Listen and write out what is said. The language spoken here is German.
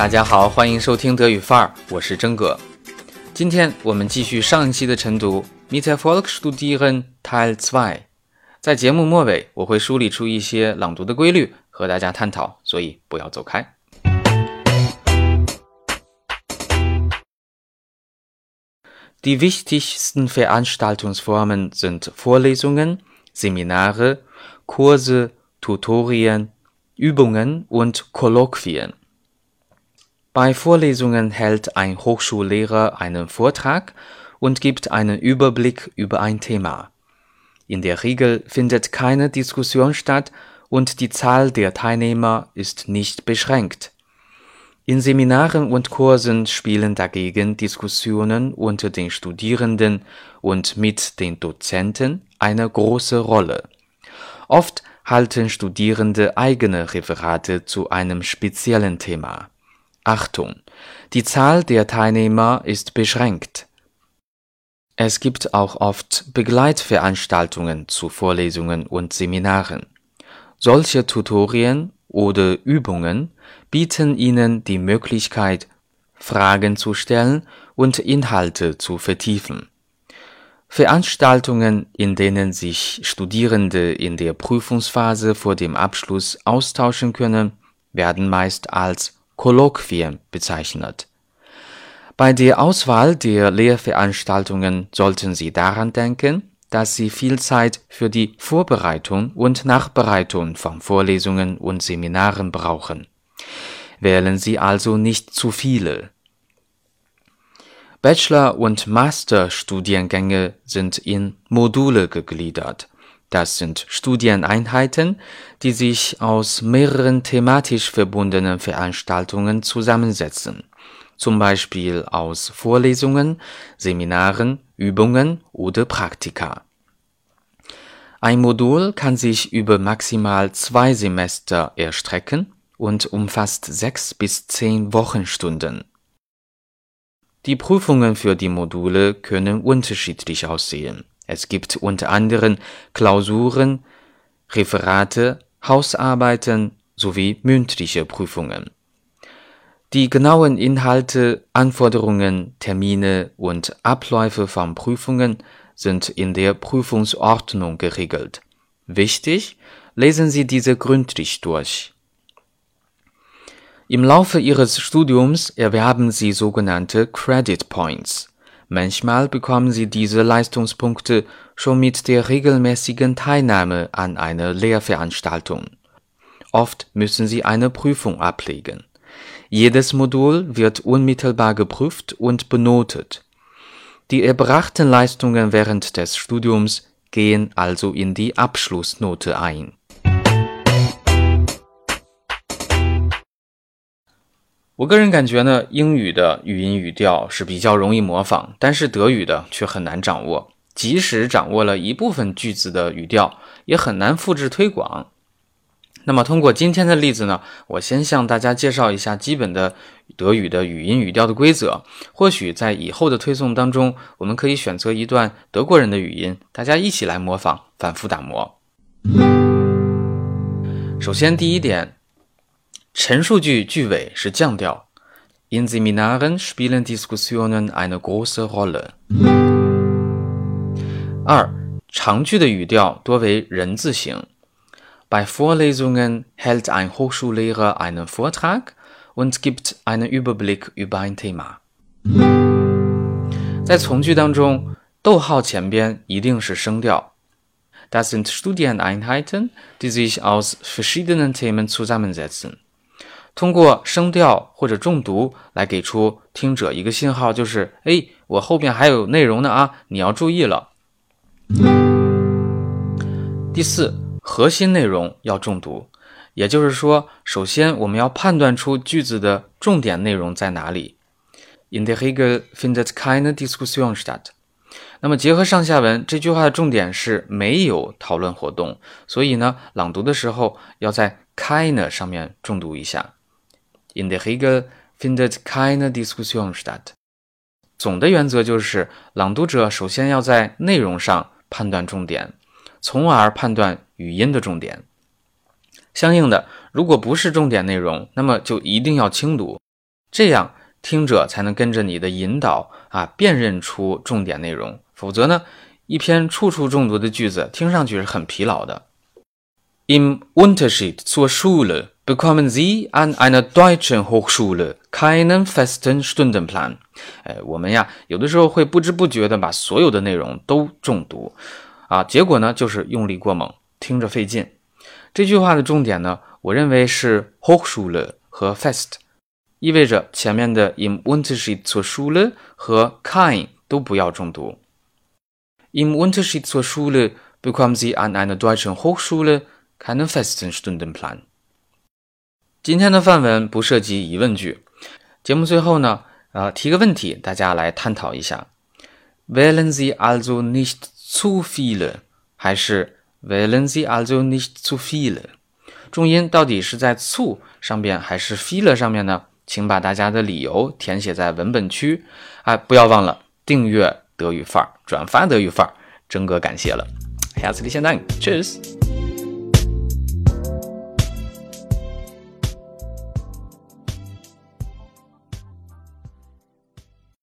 大家好，欢迎收听德语范儿，我是真哥。今天我们继续上一期的晨读，Mit Erfolg studieren Teil 2。在节目末尾，我会梳理出一些朗读的规律和大家探讨，所以不要走开。Die wichtigsten Veranstaltungsformen sind Vorlesungen, Seminare, Kurse, Tutorien, Übungen und Kolloquien. Bei Vorlesungen hält ein Hochschullehrer einen Vortrag und gibt einen Überblick über ein Thema. In der Regel findet keine Diskussion statt und die Zahl der Teilnehmer ist nicht beschränkt. In Seminaren und Kursen spielen dagegen Diskussionen unter den Studierenden und mit den Dozenten eine große Rolle. Oft halten Studierende eigene Referate zu einem speziellen Thema. Achtung, die Zahl der Teilnehmer ist beschränkt. Es gibt auch oft Begleitveranstaltungen zu Vorlesungen und Seminaren. Solche Tutorien oder Übungen bieten Ihnen die Möglichkeit, Fragen zu stellen und Inhalte zu vertiefen. Veranstaltungen, in denen sich Studierende in der Prüfungsphase vor dem Abschluss austauschen können, werden meist als Kolloquien bezeichnet. Bei der Auswahl der Lehrveranstaltungen sollten Sie daran denken, dass Sie viel Zeit für die Vorbereitung und Nachbereitung von Vorlesungen und Seminaren brauchen. Wählen Sie also nicht zu viele. Bachelor- und Masterstudiengänge sind in Module gegliedert. Das sind Studieneinheiten, die sich aus mehreren thematisch verbundenen Veranstaltungen zusammensetzen, zum Beispiel aus Vorlesungen, Seminaren, Übungen oder Praktika. Ein Modul kann sich über maximal zwei Semester erstrecken und umfasst sechs bis zehn Wochenstunden. Die Prüfungen für die Module können unterschiedlich aussehen. Es gibt unter anderem Klausuren, Referate, Hausarbeiten sowie mündliche Prüfungen. Die genauen Inhalte, Anforderungen, Termine und Abläufe von Prüfungen sind in der Prüfungsordnung geregelt. Wichtig, lesen Sie diese gründlich durch. Im Laufe Ihres Studiums erwerben Sie sogenannte Credit Points. Manchmal bekommen Sie diese Leistungspunkte schon mit der regelmäßigen Teilnahme an einer Lehrveranstaltung. Oft müssen Sie eine Prüfung ablegen. Jedes Modul wird unmittelbar geprüft und benotet. Die erbrachten Leistungen während des Studiums gehen also in die Abschlussnote ein. 我个人感觉呢，英语的语音语调是比较容易模仿，但是德语的却很难掌握。即使掌握了一部分句子的语调，也很难复制推广。那么，通过今天的例子呢，我先向大家介绍一下基本的德语的语音语调的规则。或许在以后的推送当中，我们可以选择一段德国人的语音，大家一起来模仿，反复打磨。首先，第一点。陈述句句尾是降调。In Seminaren spielen Diskussionen eine große Rolle。二，长句的语调多为人字形。Bei Vorlesungen hält ein Hochschullehrer einen Vortrag und gibt einen Überblick über ein Thema。在从句当中，逗号前边一定是声调。Das sind Studieneinheiten, die sich aus verschiedenen Themen zusammensetzen。 通过声调或者重读来给出听者一个信号，就是哎，我后边还有内容呢啊，你要注意了。第四，核心内容要重读，也就是说，首先我们要判断出句子的重点内容在哪里。In der Hege findet keine Diskussion statt。那么结合上下文，这句话的重点是没有讨论活动，所以呢，朗读的时候要在 keine 上面重读一下。In the Hegel findet keine Diskussion statt。总的原则就是，朗读者首先要在内容上判断重点，从而判断语音的重点。相应的，如果不是重点内容，那么就一定要轻读。这样听者才能跟着你的引导啊，辨认出重点内容。否则呢，一篇处处中毒的句子听上去是很疲劳的。Im Unterschied zur Schule bekommen Sie an einer deutschen Hochschule keinen festen Stundenplan。哎，我们呀，有的时候会不知不觉的把所有的内容都中毒，啊，结果呢就是用力过猛，听着费劲。这句话的重点呢，我认为是 Hochschule 和 fest，意味着前面的 im Unterschied zur Schule 和 kein 都不要中读。Im Unterschied zur Schule bekommen Sie an einer deutschen Hochschule keinen festen Stundenplan。今天的范文不涉及疑问句。节目最后呢，呃，提个问题，大家来探讨一下：Wählen Sie also nicht zu viele，还是 Wählen Sie also nicht zu viele？重音到底是在 zu 上边还是 viele 上面呢？请把大家的理由填写在文本区。哎，不要忘了订阅德语范儿，转发德语范儿，真哥感谢了。Herzlichen Dank，Tschüss。